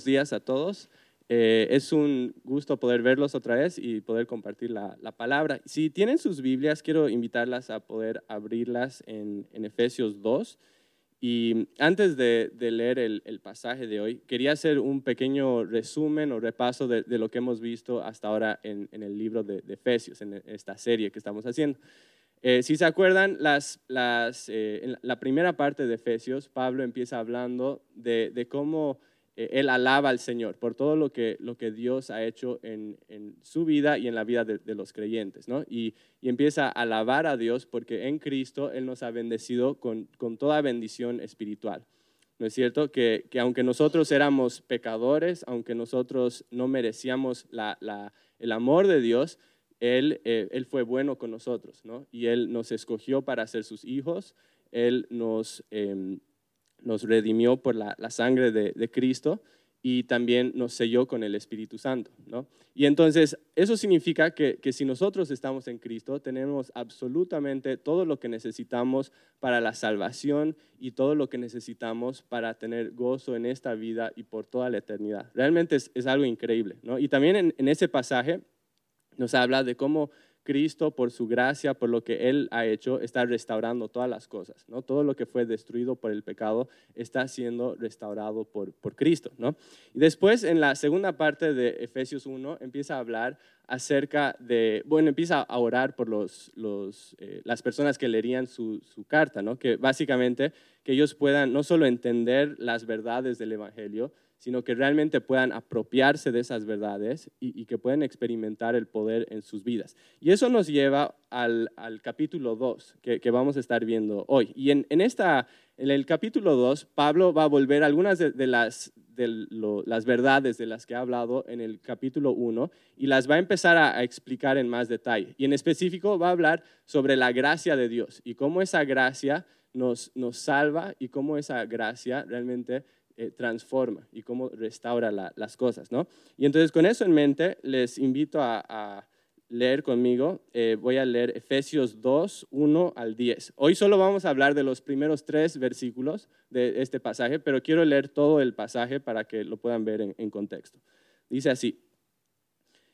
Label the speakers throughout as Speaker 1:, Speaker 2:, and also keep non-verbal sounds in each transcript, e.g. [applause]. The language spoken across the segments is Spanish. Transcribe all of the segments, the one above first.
Speaker 1: buenos días a todos. Eh, es un gusto poder verlos otra vez y poder compartir la, palabra. Si tienen sus Biblias, quiero invitarlas a poder abrirlas en, Efesios 2. Y antes de, leer el, pasaje de hoy, quería hacer un pequeño resumen o repaso de, lo que hemos visto hasta ahora en, el libro de, Efesios, en esta serie que estamos haciendo. Eh, si se acuerdan, eh, en la primera parte de Efesios, Pablo empieza hablando de cómo él alaba al Señor por todo lo que, lo que Dios ha hecho en, su vida y en la vida de, los creyentes, ¿no? Y, empieza a alabar a Dios porque en Cristo Él nos ha bendecido con, toda bendición espiritual. ¿No es cierto? Que, aunque nosotros éramos pecadores, aunque nosotros no merecíamos el amor de Dios, él, eh, él, fue bueno con nosotros, ¿no? Y Él nos escogió para ser sus hijos, Él nos... Em, nos redimió por la, sangre de, Cristo y también nos selló con el Espíritu Santo. ¿no? Y entonces eso significa que, si nosotros estamos en Cristo, tenemos absolutamente todo lo que necesitamos para la salvación y todo lo que necesitamos para tener gozo en esta vida y por toda la eternidad. Realmente es, algo increíble. ¿no? Y también en ese pasaje nos habla de cómo Cristo, por su gracia, por lo que Él ha hecho, está restaurando todas las cosas. ¿no? Todo lo que fue destruido por el pecado está siendo restaurado por, por Cristo. ¿no? Y después, en la segunda parte de Efesios 1, empieza a hablar acerca de, bueno, empieza a orar por los, los, eh, las personas que leerían su, su carta, ¿no? que básicamente que ellos puedan no solo entender las verdades del Evangelio, sino que realmente puedan apropiarse de esas verdades y, que puedan experimentar el poder en sus vidas. Y eso nos lleva al, capítulo 2 que, vamos a estar viendo hoy. Y en, esta, en el capítulo 2, Pablo va a volver algunas de, las, de las verdades de las que ha hablado en el capítulo 1 y las va a empezar a, a explicar en más detalle. Y en específico va a hablar sobre la gracia de Dios y cómo esa gracia nos, nos salva y cómo esa gracia realmente eh, transforma y cómo restaura las cosas, ¿no? Y entonces con eso en mente les invito a, leer conmigo. Eh, voy a leer Efesios 2, 1 al 10. Hoy solo vamos a hablar de los primeros tres versículos de este pasaje, pero quiero leer todo el pasaje para que lo puedan ver en contexto. Dice así.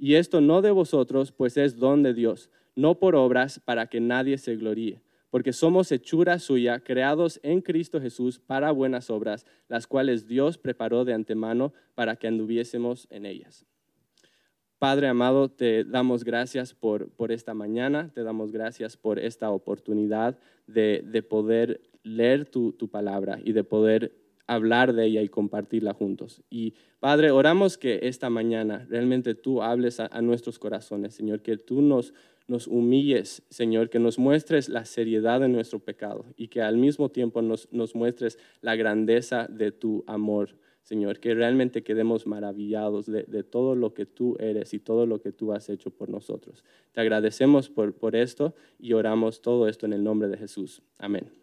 Speaker 1: y esto no de vosotros, pues es don de Dios, no por obras para que nadie se gloríe, porque somos hechura suya, creados en Cristo Jesús para buenas obras, las cuales Dios preparó de antemano para que anduviésemos en ellas. Padre amado, te damos gracias por, por esta mañana, te damos gracias por esta oportunidad de, de poder leer tu, tu palabra y de poder hablar de ella y compartirla juntos. Y Padre, oramos que esta mañana realmente tú hables a, nuestros corazones, Señor, que tú nos, nos humilles, Señor, que nos muestres la seriedad de nuestro pecado y que al mismo tiempo nos, nos muestres la grandeza de tu amor. Señor, que realmente quedemos maravillados de, de, todo lo que tú eres y todo lo que tú has hecho por nosotros. Te agradecemos por, por esto y oramos todo esto en el nombre de Jesús. Amén.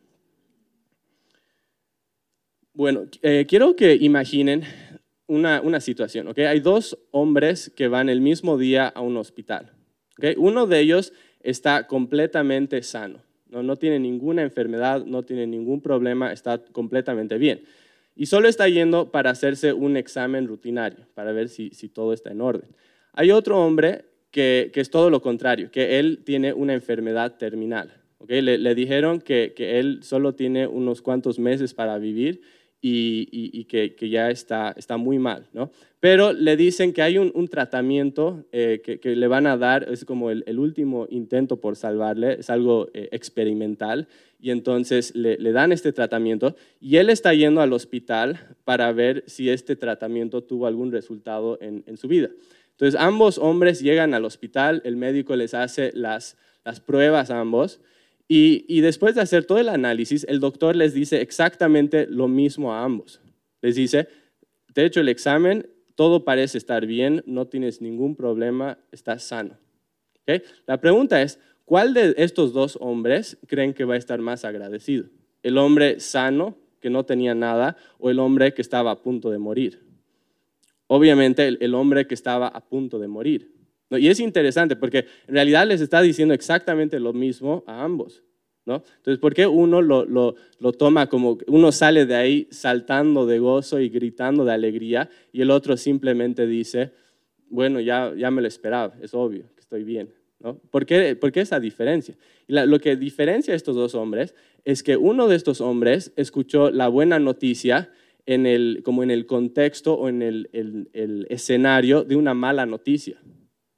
Speaker 1: Bueno, eh, quiero que imaginen una, situación. ¿okay? Hay dos hombres que van el mismo día a un hospital. ¿okay? Uno de ellos está completamente sano, ¿no? no tiene ninguna enfermedad, no tiene ningún problema, está completamente bien. Y solo está yendo para hacerse un examen rutinario, para ver si, todo está en orden. Hay otro hombre que, es todo lo contrario, que él tiene una enfermedad terminal. ¿okay? Le, dijeron que, que él solo tiene unos cuantos meses para vivir y, que, ya está, está muy mal, ¿no? Pero le dicen que hay un, tratamiento eh, que, le van a dar, es como el, último intento por salvarle, es algo eh, experimental, y entonces le, dan este tratamiento y él está yendo al hospital para ver si este tratamiento tuvo algún resultado en, su vida. Entonces ambos hombres llegan al hospital, el médico les hace las, las pruebas a ambos y, después de hacer todo el análisis, el doctor les dice exactamente lo mismo a ambos. Les dice, de hecho el examen, todo parece estar bien, no tienes ningún problema, estás sano. La pregunta es, ¿cuál de estos dos hombres creen que va a estar más agradecido? ¿El hombre sano, que no tenía nada, o el hombre que estaba a punto de morir? Obviamente el hombre que estaba a punto de morir. Y es interesante porque en realidad les está diciendo exactamente lo mismo a ambos. ¿no? Entonces, ¿por qué uno lo, lo, lo, toma como, uno sale de ahí saltando de gozo y gritando de alegría y el otro simplemente dice, bueno, ya, ya me lo esperaba, es obvio que estoy bien. ¿no? ¿Por, qué, ¿Por qué esa diferencia? Y lo que diferencia a estos dos hombres es que uno de estos hombres escuchó la buena noticia en el, como en el contexto o en el, el, el escenario de una mala noticia.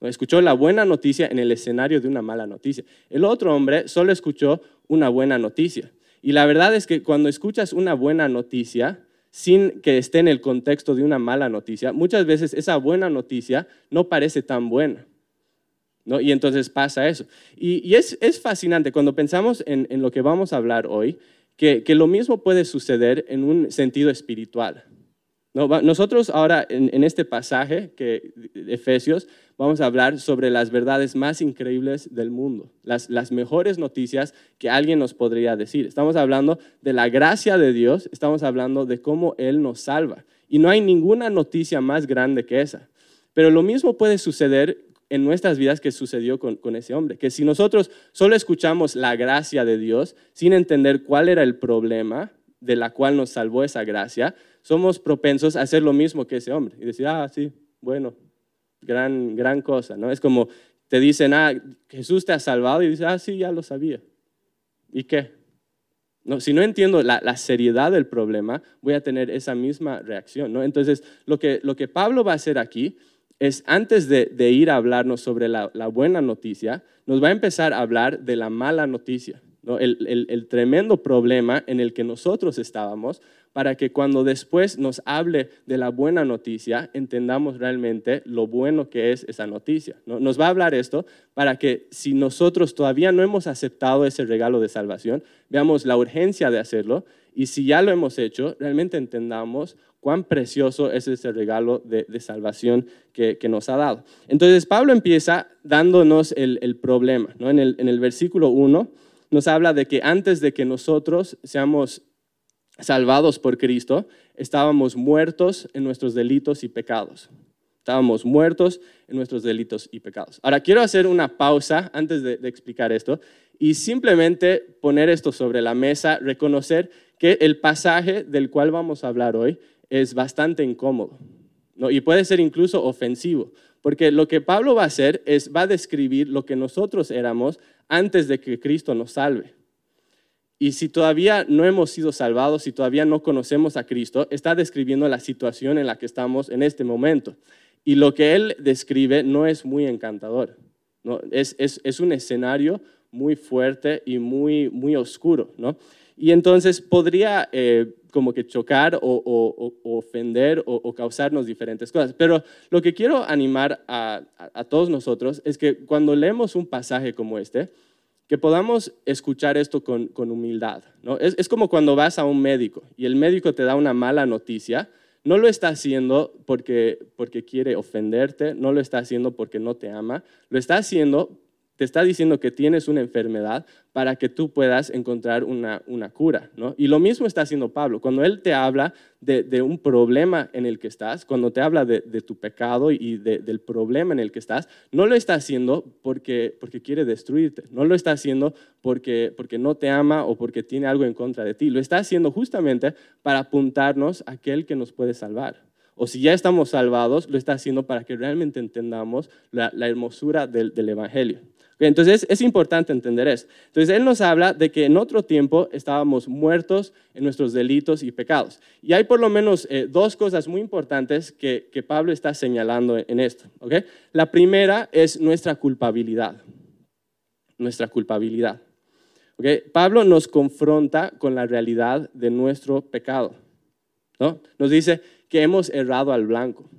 Speaker 1: Escuchó la buena noticia en el escenario de una mala noticia. El otro hombre solo escuchó una buena noticia. Y la verdad es que cuando escuchas una buena noticia, sin que esté en el contexto de una mala noticia, muchas veces esa buena noticia no parece tan buena. ¿no? Y entonces pasa eso. Y, es, fascinante cuando pensamos en, lo que vamos a hablar hoy, que, lo mismo puede suceder en un sentido espiritual. Nosotros ahora en, este pasaje que Efesios vamos a hablar sobre las verdades más increíbles del mundo, las, mejores noticias que alguien nos podría decir. Estamos hablando de la gracia de Dios, estamos hablando de cómo Él nos salva. Y no hay ninguna noticia más grande que esa. Pero lo mismo puede suceder en nuestras vidas que sucedió con, con, ese hombre. Que si nosotros solo escuchamos la gracia de Dios sin entender cuál era el problema de la cual nos salvó esa gracia, somos propensos a hacer lo mismo que ese hombre y decir, ah, sí, bueno, gran, gran cosa, ¿no? Es como te dicen, ah, Jesús te ha salvado y dices, ah, sí, ya lo sabía. ¿Y qué? No, si no entiendo la, seriedad del problema, voy a tener esa misma reacción, ¿no? Entonces, lo que, lo que Pablo va a hacer aquí es, antes de, ir a hablarnos sobre la, la buena noticia, nos va a empezar a hablar de la mala noticia el, tremendo problema en el que nosotros estábamos, para que cuando después nos hable de la buena noticia, entendamos realmente lo bueno que es esa noticia. Nos va a hablar esto para que si nosotros todavía no hemos aceptado ese regalo de salvación, veamos la urgencia de hacerlo y si ya lo hemos hecho, realmente entendamos cuán precioso es ese regalo de, salvación que, nos ha dado. Entonces Pablo empieza dándonos el, problema. ¿no? En, el, en el versículo 1 nos habla de que antes de que nosotros seamos salvados por Cristo, estábamos muertos en nuestros delitos y pecados. Estábamos muertos en nuestros delitos y pecados. Ahora quiero hacer una pausa antes de, explicar esto y simplemente poner esto sobre la mesa, reconocer que el pasaje del cual vamos a hablar hoy es bastante incómodo y puede ser incluso ofensivo, porque lo que Pablo va a hacer es, va a describir lo que nosotros éramos antes de que Cristo nos salve. Y si todavía no hemos sido salvados, si todavía no conocemos a Cristo, está describiendo la situación en la que estamos en este momento. Y lo que él describe no es muy encantador. ¿no? Es, es, un escenario muy fuerte y muy, muy oscuro. ¿no? Y entonces podría eh, como que chocar o, ofender o, causarnos diferentes cosas. Pero lo que quiero animar a, todos nosotros es que cuando leemos un pasaje como este, que podamos escuchar esto con, humildad. ¿no? Es, como cuando vas a un médico y el médico te da una mala noticia, no lo está haciendo porque, porque quiere ofenderte, no lo está haciendo porque no te ama, lo está haciendo te está diciendo que tienes una enfermedad para que tú puedas encontrar una, cura. ¿no? Y lo mismo está haciendo Pablo. Cuando él te habla de, un problema en el que estás, cuando te habla de, tu pecado y del problema en el que estás, no lo está haciendo porque, quiere destruirte, no lo está haciendo porque no te ama o porque tiene algo en contra de ti, lo está haciendo justamente para apuntarnos a aquel que nos puede salvar o si ya estamos salvados, lo está haciendo para que realmente entendamos la, hermosura del, Evangelio. Entonces es importante entender eso. Entonces Él nos habla de que en otro tiempo estábamos muertos en nuestros delitos y pecados. Y hay por lo menos eh, dos cosas muy importantes que, Pablo está señalando en esto. La primera es nuestra culpabilidad. Nuestra culpabilidad. Pablo nos confronta con la realidad de nuestro pecado. ¿no? Nos dice que hemos errado al blanco.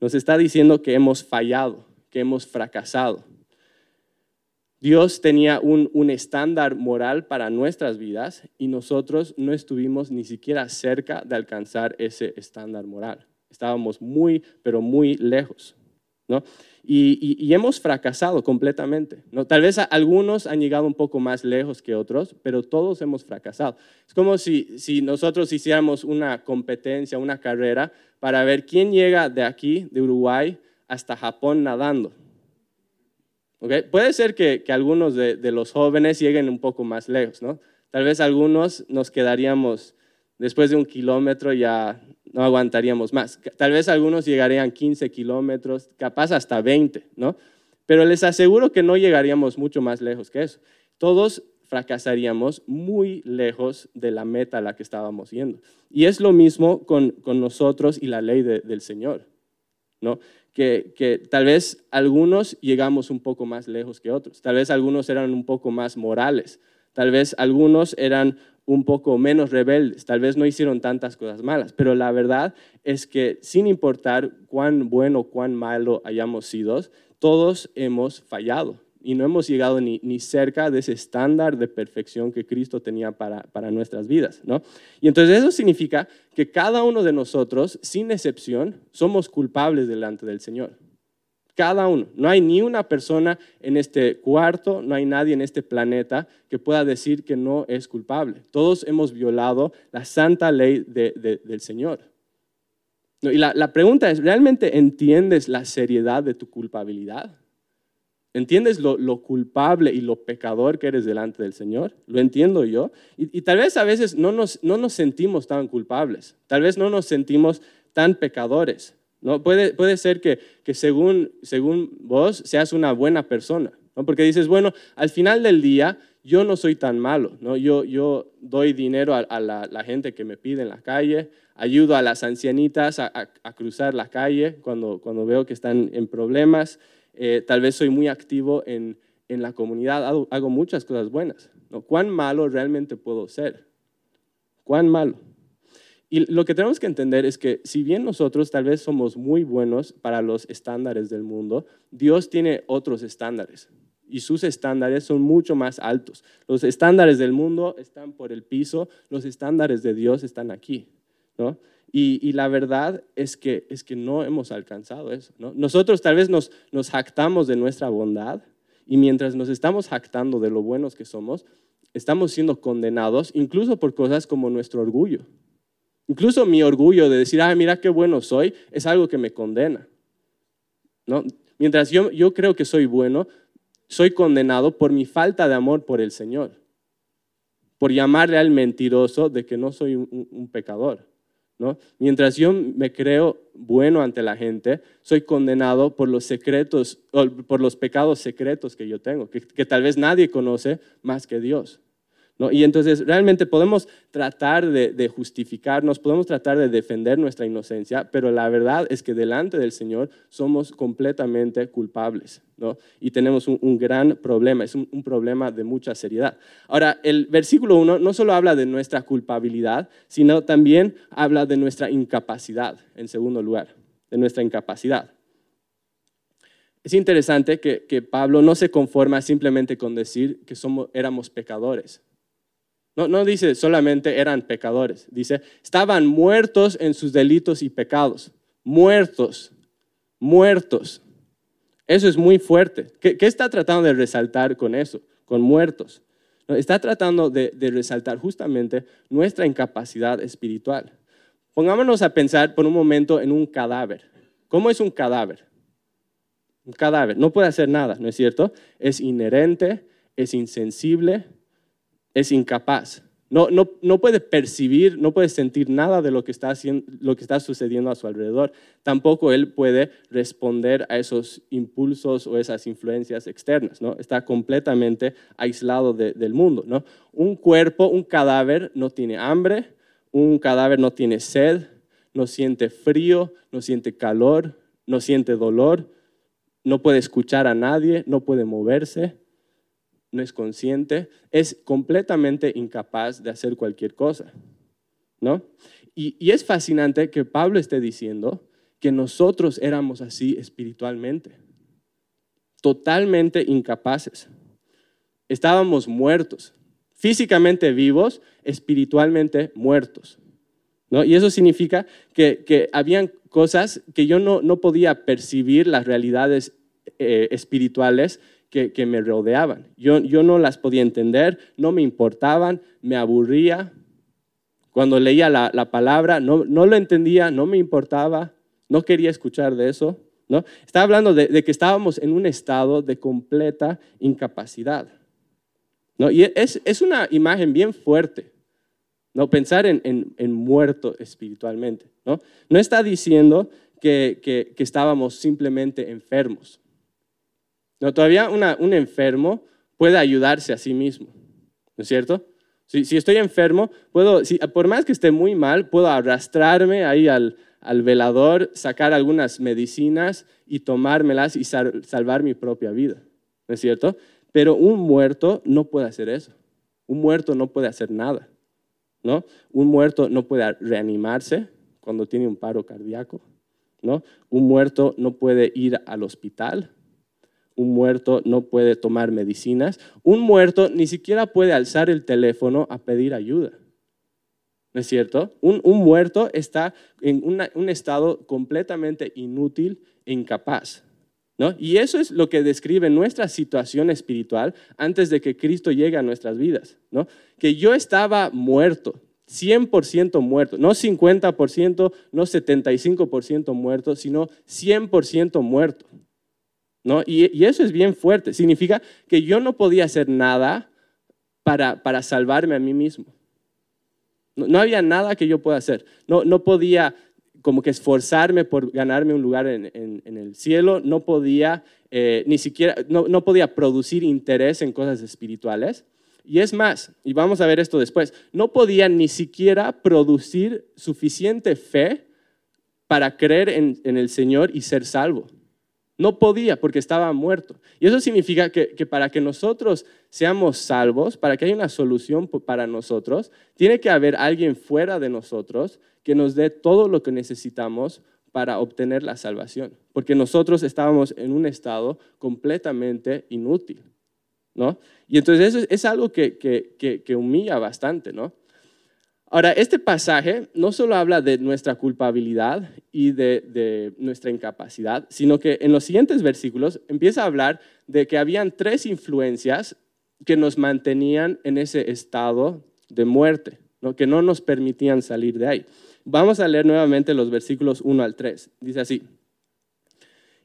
Speaker 1: Nos está diciendo que hemos fallado, que hemos fracasado. Dios tenía un, un, estándar moral para nuestras vidas y nosotros no estuvimos ni siquiera cerca de alcanzar ese estándar moral. Estábamos muy, pero muy lejos. ¿no? Y, hemos fracasado completamente. ¿no? Tal vez algunos han llegado un poco más lejos que otros, pero todos hemos fracasado. Es como si, si nosotros hiciéramos una competencia, una carrera, para ver quién llega de aquí, de Uruguay, hasta Japón nadando. Puede ser que, algunos de, los jóvenes lleguen un poco más lejos, ¿no? Tal vez algunos nos quedaríamos después de un kilómetro ya no aguantaríamos más. Tal vez algunos llegarían 15 kilómetros, capaz hasta 20, ¿no? Pero les aseguro que no llegaríamos mucho más lejos que eso. Todos fracasaríamos muy lejos de la meta a la que estábamos yendo. Y es lo mismo con, nosotros y la ley del Señor, ¿no? Que, que, tal vez algunos llegamos un poco más lejos que otros, tal vez algunos eran un poco más morales, tal vez algunos eran un poco menos rebeldes, tal vez no hicieron tantas cosas malas, pero la verdad es que sin importar cuán bueno o cuán malo hayamos sido, todos hemos fallado y no hemos llegado ni, cerca de ese estándar de perfección que Cristo tenía para, para nuestras vidas. ¿no? Y entonces eso significa que cada uno de nosotros, sin excepción, somos culpables delante del Señor. Cada uno. No hay ni una persona en este cuarto, no hay nadie en este planeta que pueda decir que no es culpable. Todos hemos violado la santa ley del Señor. Y la, pregunta es, ¿realmente entiendes la seriedad de tu culpabilidad? ¿Entiendes lo, culpable y lo pecador que eres delante del Señor? Lo entiendo yo. Y, tal vez a veces no nos, no nos sentimos tan culpables, tal vez no nos sentimos tan pecadores. ¿no? Puede, puede ser que, que según, según vos seas una buena persona, ¿no? porque dices, bueno, al final del día yo no soy tan malo, ¿no? yo, yo doy dinero a, la, gente que me pide en la calle, ayudo a las ancianitas a, a, cruzar la calle cuando, cuando veo que están en problemas, eh, tal vez soy muy activo en, en la comunidad, hago, muchas cosas buenas. ¿no? ¿Cuán malo realmente puedo ser? ¿Cuán malo? Y lo que tenemos que entender es que si bien nosotros tal vez somos muy buenos para los estándares del mundo, Dios tiene otros estándares y sus estándares son mucho más altos. Los estándares del mundo están por el piso, los estándares de Dios están aquí. ¿no? Y, la verdad es que, es que no hemos alcanzado eso. ¿no? Nosotros tal vez nos, jactamos de nuestra bondad y mientras nos estamos jactando de lo buenos que somos, estamos siendo condenados incluso por cosas como nuestro orgullo. Incluso mi orgullo de decir, ah, mira qué bueno soy, es algo que me condena. ¿No? Mientras yo, yo creo que soy bueno, soy condenado por mi falta de amor por el Señor, por llamarle al mentiroso de que no soy un, pecador. Mientras yo me creo bueno ante la gente, soy condenado por los secretos, por los pecados secretos que yo tengo, que tal vez nadie conoce más que Dios. Y entonces realmente podemos tratar de, justificarnos, podemos tratar de defender nuestra inocencia, pero la verdad es que delante del Señor somos completamente culpables. ¿no? Y tenemos un, gran problema, es un, problema de mucha seriedad. Ahora, el versículo 1 no solo habla de nuestra culpabilidad, sino también habla de nuestra incapacidad, en segundo lugar, de nuestra incapacidad. Es interesante que, que Pablo no se conforma simplemente con decir que somos, éramos pecadores, no, dice solamente eran pecadores, dice estaban muertos en sus delitos y pecados. Muertos, muertos. Eso es muy fuerte. ¿Qué, está tratando de resaltar con eso? Con muertos. está tratando de, de resaltar justamente nuestra incapacidad espiritual. Pongámonos a pensar por un momento en un cadáver. ¿Cómo es un cadáver? Un cadáver no puede hacer nada, ¿no es cierto? Es inherente, es insensible, es incapaz. No, no, no, puede percibir, no puede sentir nada de lo que, está haciendo, lo que está sucediendo a su alrededor. Tampoco él puede responder a esos impulsos o esas influencias externas. ¿no? Está completamente aislado del mundo. ¿no? Un cuerpo, un cadáver no tiene hambre, un cadáver no tiene sed, no siente frío, no siente calor, no siente dolor, no puede escuchar a nadie, no puede moverse no es consciente, es completamente incapaz de hacer cualquier cosa. ¿no? Y, es fascinante que Pablo esté diciendo que nosotros éramos así espiritualmente, totalmente incapaces. Estábamos muertos, físicamente vivos, espiritualmente muertos. ¿no? Y eso significa que, que habían cosas que yo no, no podía percibir, las realidades eh, espirituales que, me rodeaban. Yo, yo no las podía entender, no me importaban, me aburría. Cuando leía la, la palabra, no, no, lo entendía, no me importaba, no quería escuchar de eso. ¿no? Estaba hablando de, que estábamos en un estado de completa incapacidad. ¿no? Y es, es una imagen bien fuerte. ¿no? Pensar en, en, en muerto espiritualmente. ¿no? no está diciendo que, que, que estábamos simplemente enfermos. No, todavía un enfermo puede ayudarse a sí mismo, ¿no es cierto? Si, estoy enfermo, puedo, por más que esté muy mal, puedo arrastrarme ahí al, velador, sacar algunas medicinas y tomármelas y salvar mi propia vida, ¿no es cierto? Pero un muerto no puede hacer eso. Un muerto no puede hacer nada, ¿no? Un muerto no puede reanimarse cuando tiene un paro cardíaco, ¿no? Un muerto no puede ir al hospital, un muerto no puede tomar medicinas, un muerto ni siquiera puede alzar el teléfono a pedir ayuda. ¿No es cierto? Un, muerto está en un estado completamente inútil incapaz. ¿no? Y eso es lo que describe nuestra situación espiritual antes de que Cristo llegue a nuestras vidas. ¿no? Que yo estaba muerto, 100% muerto, no 50%, no 75% muerto, sino 100% muerto. Y, eso es bien fuerte. Significa que yo no podía hacer nada para, para salvarme a mí mismo. No, había nada que yo pueda hacer. No, no podía como que esforzarme por ganarme un lugar en, en, el cielo. No podía eh, ni siquiera, no, no podía producir interés en cosas espirituales. Y es más, y vamos a ver esto después, no podía ni siquiera producir suficiente fe para creer en, en el Señor y ser salvo. No podía porque estaba muerto. Y eso significa que, para que nosotros seamos salvos, para que haya una solución para nosotros, tiene que haber alguien fuera de nosotros que nos dé todo lo que necesitamos para obtener la salvación. Porque nosotros estábamos en un estado completamente inútil. ¿no? Y entonces eso es algo que, que humilla bastante. ¿no? Ahora, este pasaje no solo habla de nuestra culpabilidad y de, nuestra incapacidad, sino que en los siguientes versículos empieza a hablar de que habían tres influencias que nos mantenían en ese estado de muerte, que no nos permitían salir de ahí. Vamos a leer nuevamente los versículos 1 al 3. Dice así.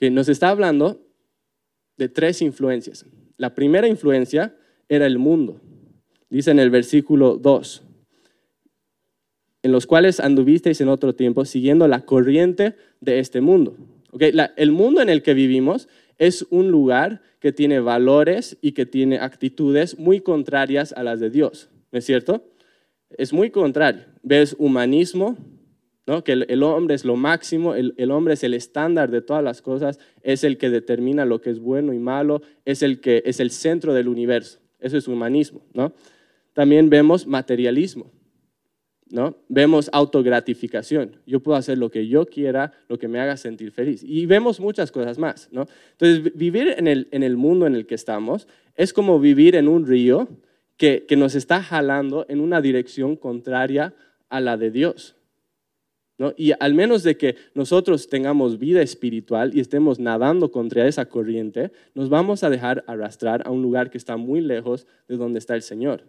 Speaker 1: que nos está hablando de tres influencias. La primera influencia era el mundo. Dice en el versículo 2, en los cuales anduvisteis en otro tiempo siguiendo la corriente de este mundo. el mundo en el que vivimos es un lugar que tiene valores y que tiene actitudes muy contrarias a las de Dios, ¿no es cierto? Es muy contrario. Ves humanismo, que el, hombre es lo máximo, el, hombre es el estándar de todas las cosas, es el que determina lo que es bueno y malo, es el que es el centro del universo. Eso es humanismo. ¿no? También vemos materialismo. ¿no? Vemos autogratificación. Yo puedo hacer lo que yo quiera, lo que me haga sentir feliz. Y vemos muchas cosas más. ¿no? Entonces, vivir en el, mundo en el que estamos es como vivir en un río que nos está jalando en una dirección contraria a la de Dios. Y al menos de que nosotros tengamos vida espiritual y estemos nadando contra esa corriente, nos vamos a dejar arrastrar a un lugar que está muy lejos de donde está el Señor.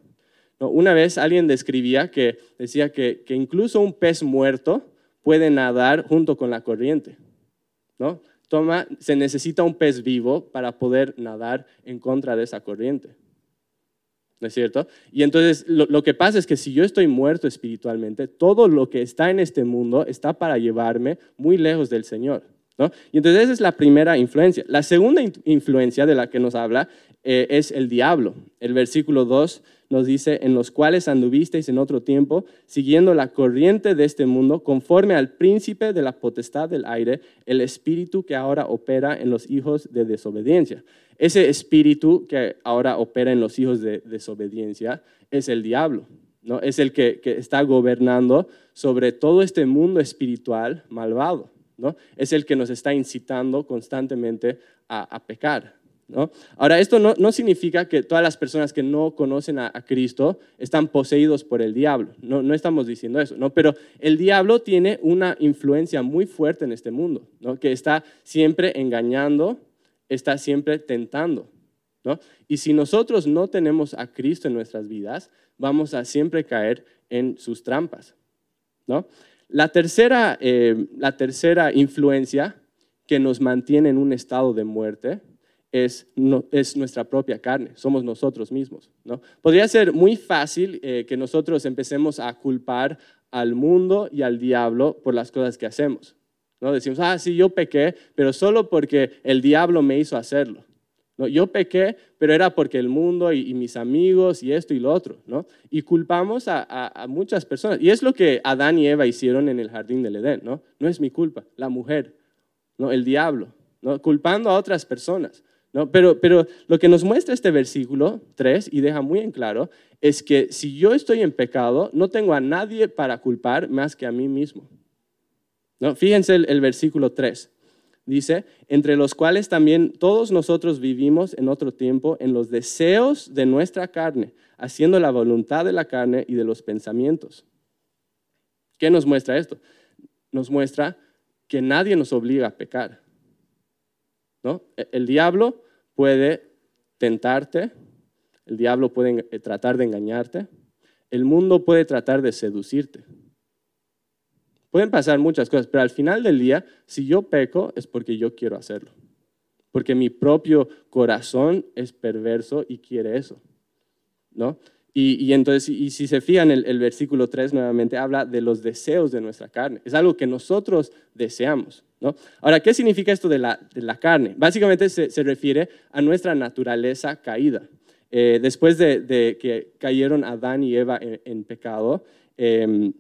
Speaker 1: Una vez alguien describía que decía que, incluso un pez muerto puede nadar junto con la corriente. ¿no? Toma, se necesita un pez vivo para poder nadar en contra de esa corriente. ¿No es cierto? Y entonces lo, que pasa es que si yo estoy muerto espiritualmente, todo lo que está en este mundo está para llevarme muy lejos del Señor. ¿no? Y entonces esa es la primera influencia. La segunda influencia de la que nos habla eh, es el diablo. El versículo 2 nos dice, en los cuales anduvisteis en otro tiempo, siguiendo la corriente de este mundo, conforme al príncipe de la potestad del aire, el espíritu que ahora opera en los hijos de desobediencia. Ese espíritu que ahora opera en los hijos de desobediencia es el diablo, ¿no? Es el que, está gobernando sobre todo este mundo espiritual malvado, ¿no? Es el que nos está incitando constantemente a pecar. Ahora, esto no, significa que todas las personas que no conocen a, Cristo están poseídos por el diablo, no, no, estamos diciendo eso, ¿no? pero el diablo tiene una influencia muy fuerte en este mundo, ¿no? que está siempre engañando, está siempre tentando. ¿no? Y si nosotros no tenemos a Cristo en nuestras vidas, vamos a siempre caer en sus trampas. ¿no? La, tercera, eh, la tercera influencia que nos mantiene en un estado de muerte es, es nuestra propia carne, somos nosotros mismos. ¿no? Podría ser muy fácil eh, que nosotros empecemos a culpar al mundo y al diablo por las cosas que hacemos. ¿no? Decimos, ah, sí, yo pequé, pero solo porque el diablo me hizo hacerlo. ¿no? Yo pequé, pero era porque el mundo y, mis amigos y esto y lo otro. ¿no? Y culpamos a, a, muchas personas. Y es lo que Adán y Eva hicieron en el jardín del Edén. No, no es mi culpa, la mujer, ¿no? el diablo, ¿no? culpando a otras personas. Pero, pero lo que nos muestra este versículo 3 y deja muy en claro es que si yo estoy en pecado, no tengo a nadie para culpar más que a mí mismo. ¿No? Fíjense el, el versículo 3. Dice, entre los cuales también todos nosotros vivimos en otro tiempo en los deseos de nuestra carne, haciendo la voluntad de la carne y de los pensamientos. ¿Qué nos muestra esto? Nos muestra que nadie nos obliga a pecar. E, el diablo puede tentarte, el diablo puede eh, tratar de engañarte, el mundo puede tratar de seducirte. Pueden pasar muchas cosas, pero al final del día, si yo peco, es porque yo quiero hacerlo. Porque mi propio corazón es perverso y quiere eso. ¿no? Y, entonces, y si se fijan, el, el versículo 3 nuevamente habla de los deseos de nuestra carne. Es algo que nosotros deseamos. ¿no? Ahora, ¿qué significa esto de la, de la carne? Básicamente se, se, refiere a nuestra naturaleza caída. Eh, después de, de, que cayeron Adán y Eva en, pecado, em,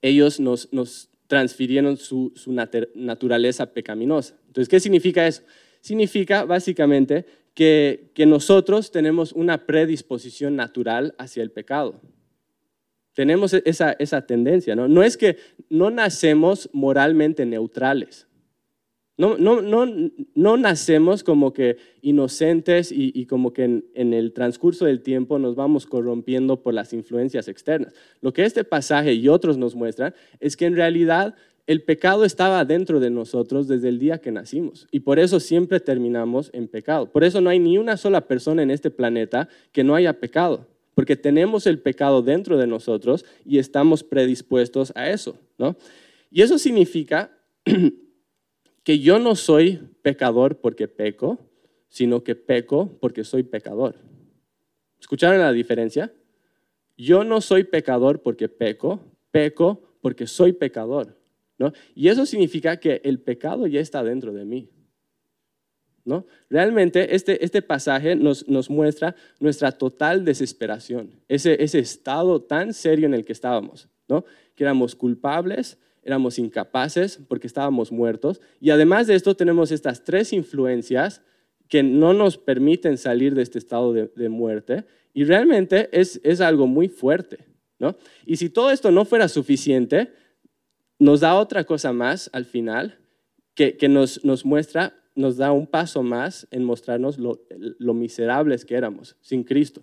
Speaker 1: ellos nos, nos, transfirieron su, su naturaleza pecaminosa. Entonces, ¿qué significa eso? Significa básicamente que, nosotros tenemos una predisposición natural hacia el pecado. Tenemos e-, esa, tendencia, ¿no? No es que no nacemos moralmente neutrales. No, nacemos como que inocentes y, como que en, el transcurso del tiempo nos vamos corrompiendo por las influencias externas. Lo que este pasaje y otros nos muestran es que en realidad el pecado estaba dentro de nosotros desde el día que nacimos y por eso siempre terminamos en pecado. Por eso no hay ni una sola persona en este planeta que no haya pecado, porque tenemos el pecado dentro de nosotros y estamos predispuestos a eso, ¿no? Y eso significa [clears throat] que yo no soy pecador porque peco, sino que peco porque soy pecador. ¿Escucharon la diferencia? Yo no soy pecador porque peco, peco porque soy pecador. Y eso significa que el pecado ya está dentro de mí. ¿no? Realmente este, este pasaje nos, muestra nuestra total desesperación, ese, ese estado tan serio en el que estábamos, ¿no? que éramos culpables, éramos incapaces porque estábamos muertos, y además de esto tenemos estas tres influencias que no nos permiten salir de este estado de, muerte, y realmente es, es algo muy fuerte. ¿no? Y si todo esto no fuera suficiente, nos da otra cosa más al final que, nos, muestra, nos da un paso más en mostrarnos lo, miserables que éramos sin Cristo.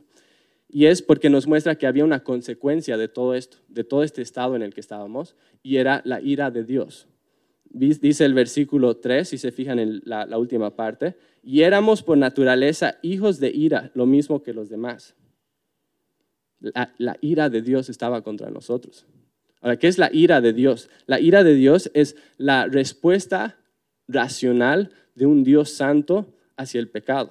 Speaker 1: Y es porque nos muestra que había una consecuencia de todo esto, de todo este estado en el que estábamos, y era la ira de Dios. Dice el versículo 3, si se fijan en la, última parte, y éramos por naturaleza hijos de ira, lo mismo que los demás. La, ira de Dios estaba contra nosotros. Ahora, ¿qué es la ira de Dios? La ira de Dios es la respuesta racional de un Dios santo hacia el pecado.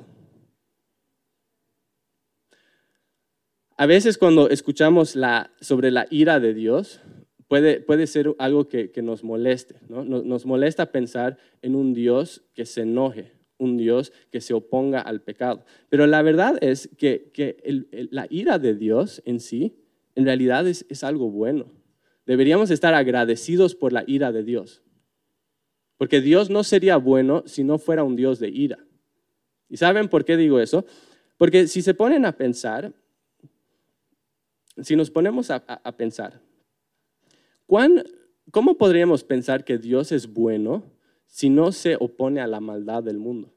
Speaker 1: A veces cuando escuchamos sobre la ira de Dios, puede, puede ser algo que, nos moleste. ¿no? Nos, molesta pensar en un Dios que se enoje, un Dios que se oponga al pecado. Pero la verdad es que, que la ira de Dios en sí, en realidad es, es algo bueno. Deberíamos estar agradecidos por la ira de Dios. Porque Dios no sería bueno si no fuera un Dios de ira. ¿Y saben por qué digo eso? Porque si se ponen a pensar, si nos ponemos a, pensar, ¿cuán, ¿cómo podríamos pensar que Dios es bueno si no se opone a la maldad del mundo?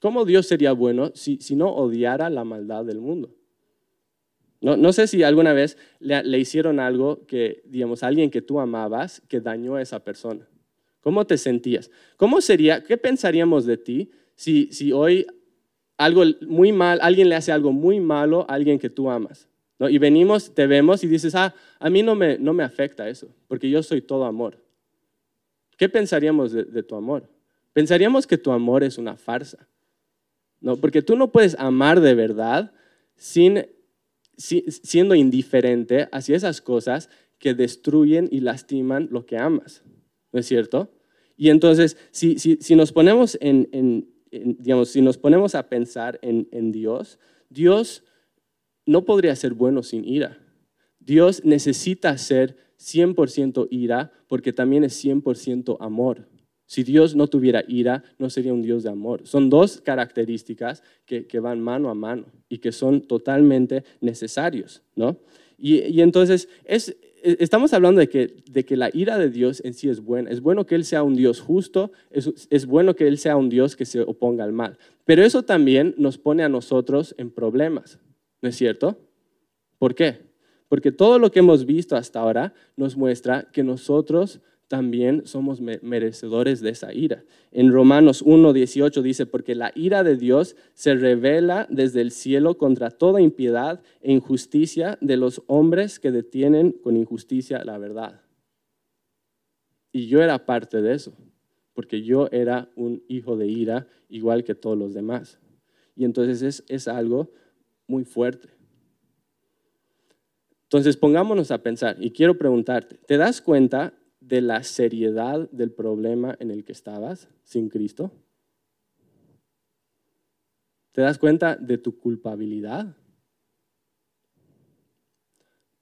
Speaker 1: ¿Cómo Dios sería bueno si, si no odiara la maldad del mundo? No, no sé si alguna vez le, le, hicieron algo que, digamos, alguien que tú amabas que dañó a esa persona. ¿Cómo te sentías? ¿Cómo sería, qué pensaríamos de ti si, si hoy algo muy mal, alguien le hace algo muy malo a alguien que tú amas? ¿no? Y venimos, te vemos y dices, ah, a mí no me, no me afecta eso, porque yo soy todo amor. ¿Qué pensaríamos de, de tu amor? Pensaríamos que tu amor es una farsa. No, porque tú no puedes amar de verdad sin, siendo indiferente hacia esas cosas que destruyen y lastiman lo que amas. ¿No es cierto? Y entonces, si, si, si nos ponemos en, en, en, digamos, si nos ponemos a pensar en, en Dios, Dios no podría ser bueno sin ira. Dios necesita ser 100% ira porque también es 100% amor. Si Dios no tuviera ira, no sería un Dios de amor. Son dos características que, van mano a mano y que son totalmente necesarios, ¿no? Y, entonces, es, estamos hablando de que, de que, la ira de Dios en sí es buena. Es bueno que Él sea un Dios justo, es bueno que Él sea un Dios que se oponga al mal. Pero eso también nos pone a nosotros en problemas, ¿no es cierto? ¿Por qué? Porque todo lo que hemos visto hasta ahora nos muestra que nosotros también somos merecedores de esa ira. En Romanos 1.18 dice, porque la ira de Dios se revela desde el cielo contra toda impiedad e injusticia de los hombres que detienen con injusticia la verdad. Y yo era parte de eso, porque yo era un hijo de ira igual que todos los demás. Y entonces es, es algo muy fuerte. Entonces pongámonos a pensar, y quiero preguntarte, ¿te das cuenta de la seriedad del problema en el que estabas sin Cristo? ¿Te das cuenta de tu culpabilidad?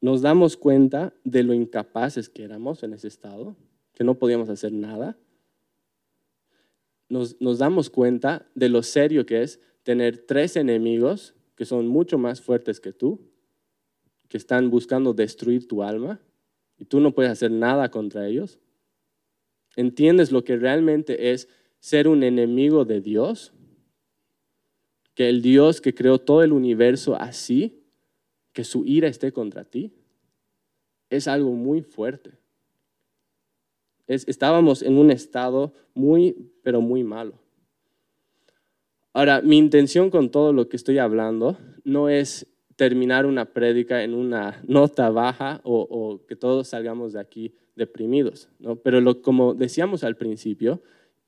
Speaker 1: ¿Nos damos cuenta de lo incapaces que éramos en ese estado? Que no podíamos hacer nada. Nos, damos cuenta de lo serio que es tener tres enemigos que son mucho más fuertes que tú, que están buscando destruir tu alma y tú no puedes hacer nada contra ellos? ¿Entiendes lo que realmente es ser un enemigo de Dios? Que el Dios que creó todo el universo así, que su ira esté contra ti, es algo muy fuerte. Es, estábamos en un estado muy, pero muy malo. Ahora, mi intención con todo lo que estoy hablando no es terminar una prédica en una nota baja o, que todos salgamos de aquí deprimidos. ¿no? Pero como decíamos al principio,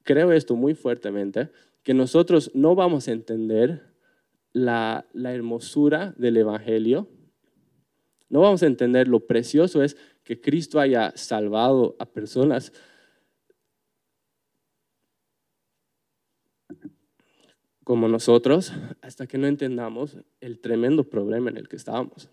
Speaker 1: creo esto muy fuertemente, que nosotros no vamos a entender la, la hermosura del Evangelio, no vamos a entender lo precioso es que Cristo haya salvado a personas como nosotros hasta que no entendamos el tremendo problema en el que estábamos.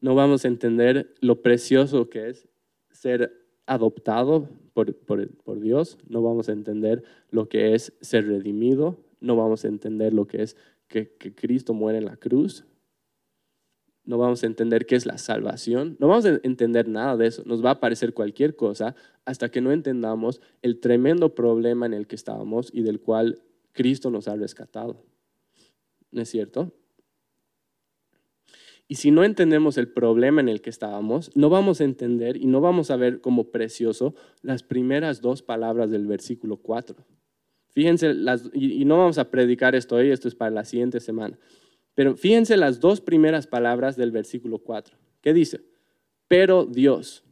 Speaker 1: No vamos a entender lo precioso que es ser adoptado por, por, Dios, no vamos a entender lo que es ser redimido, no vamos a entender lo que es que, que Cristo muere en la cruz, no vamos a entender qué es la salvación, no vamos a entender nada de eso, nos va a parecer cualquier cosa hasta que no entendamos el tremendo problema en el que estábamos y del cual Cristo nos ha rescatado. ¿No es cierto? Y si no entendemos el problema en el que estábamos, no vamos a entender y no vamos a ver como precioso las primeras dos palabras del versículo 4. Fíjense, las, y, y no vamos a predicar esto hoy, esto es para la siguiente semana. Pero fíjense las dos primeras palabras del versículo 4. ¿Qué dice? Pero Dios.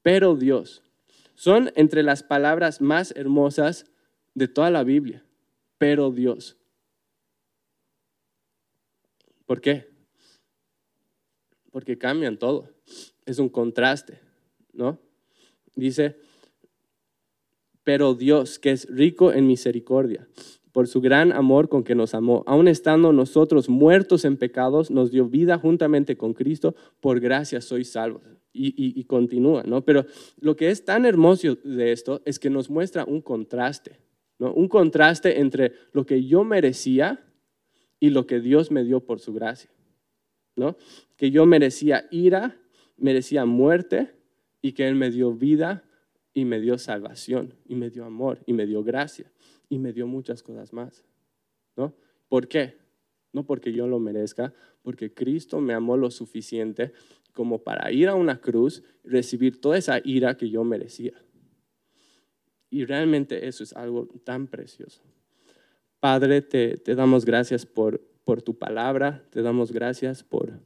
Speaker 1: Pero Dios. Son entre las palabras más hermosas de toda la Biblia. Pero Dios. ¿Por qué? Porque cambian todo. Es un contraste, ¿no? Dice, pero Dios, que es rico en misericordia por su gran amor con que nos amó. Aun estando nosotros muertos en pecados, nos dio vida juntamente con Cristo, por gracia sois salvos. Y, continúa, ¿no? Pero lo que es tan hermoso de esto es que nos muestra un contraste, ¿no? Un contraste entre lo que yo merecía y lo que Dios me dio por su gracia, ¿no? Que yo merecía ira, merecía muerte y que Él me dio vida y me dio salvación y me dio amor y me dio gracia y me dio muchas cosas más. ¿No? ¿Por qué? No porque yo lo merezca, porque Cristo me amó lo suficiente como para ir a una cruz y recibir toda esa ira que yo merecía. Y realmente eso es algo tan precioso. Padre, te, te damos gracias por, por tu palabra, te damos gracias por,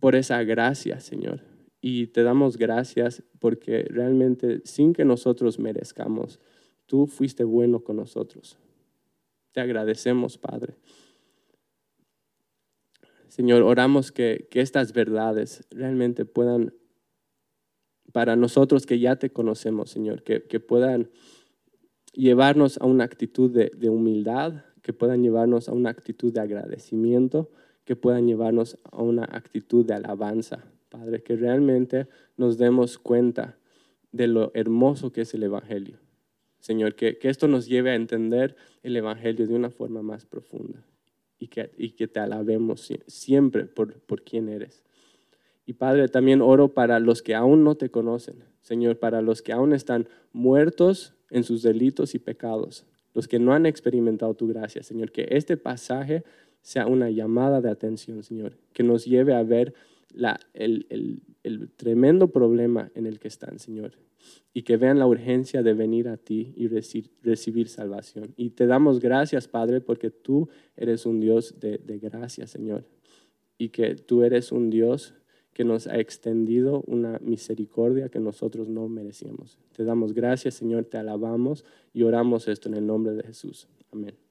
Speaker 1: por esa gracia, Señor. Y te damos gracias porque realmente sin que nosotros merezcamos, Tú fuiste bueno con nosotros. Te agradecemos, Padre. Señor, oramos que, estas verdades realmente puedan, para nosotros que ya te conocemos, Señor, que, puedan llevarnos a una actitud de, de, humildad, que puedan llevarnos a una actitud de agradecimiento, que puedan llevarnos a una actitud de alabanza, Padre, que realmente nos demos cuenta de lo hermoso que es el Evangelio. Señor, que, esto nos lleve a entender el Evangelio de una forma más profunda y que, y que te alabemos siempre por, por quién eres. Y Padre, también oro para los que aún no te conocen, Señor, para los que aún están muertos en sus delitos y pecados, los que no han experimentado tu gracia, Señor, que este pasaje sea una llamada de atención, Señor, que nos lleve a ver la, el, el, el tremendo problema en el que están, Señor, y que vean la urgencia de venir a ti y recibir salvación. Y te damos gracias, Padre, porque tú eres un Dios de, de gracia, Señor, y que tú eres un Dios que nos ha extendido una misericordia que nosotros no merecíamos. Te damos gracias, Señor, te alabamos y oramos esto en el nombre de Jesús. Amén.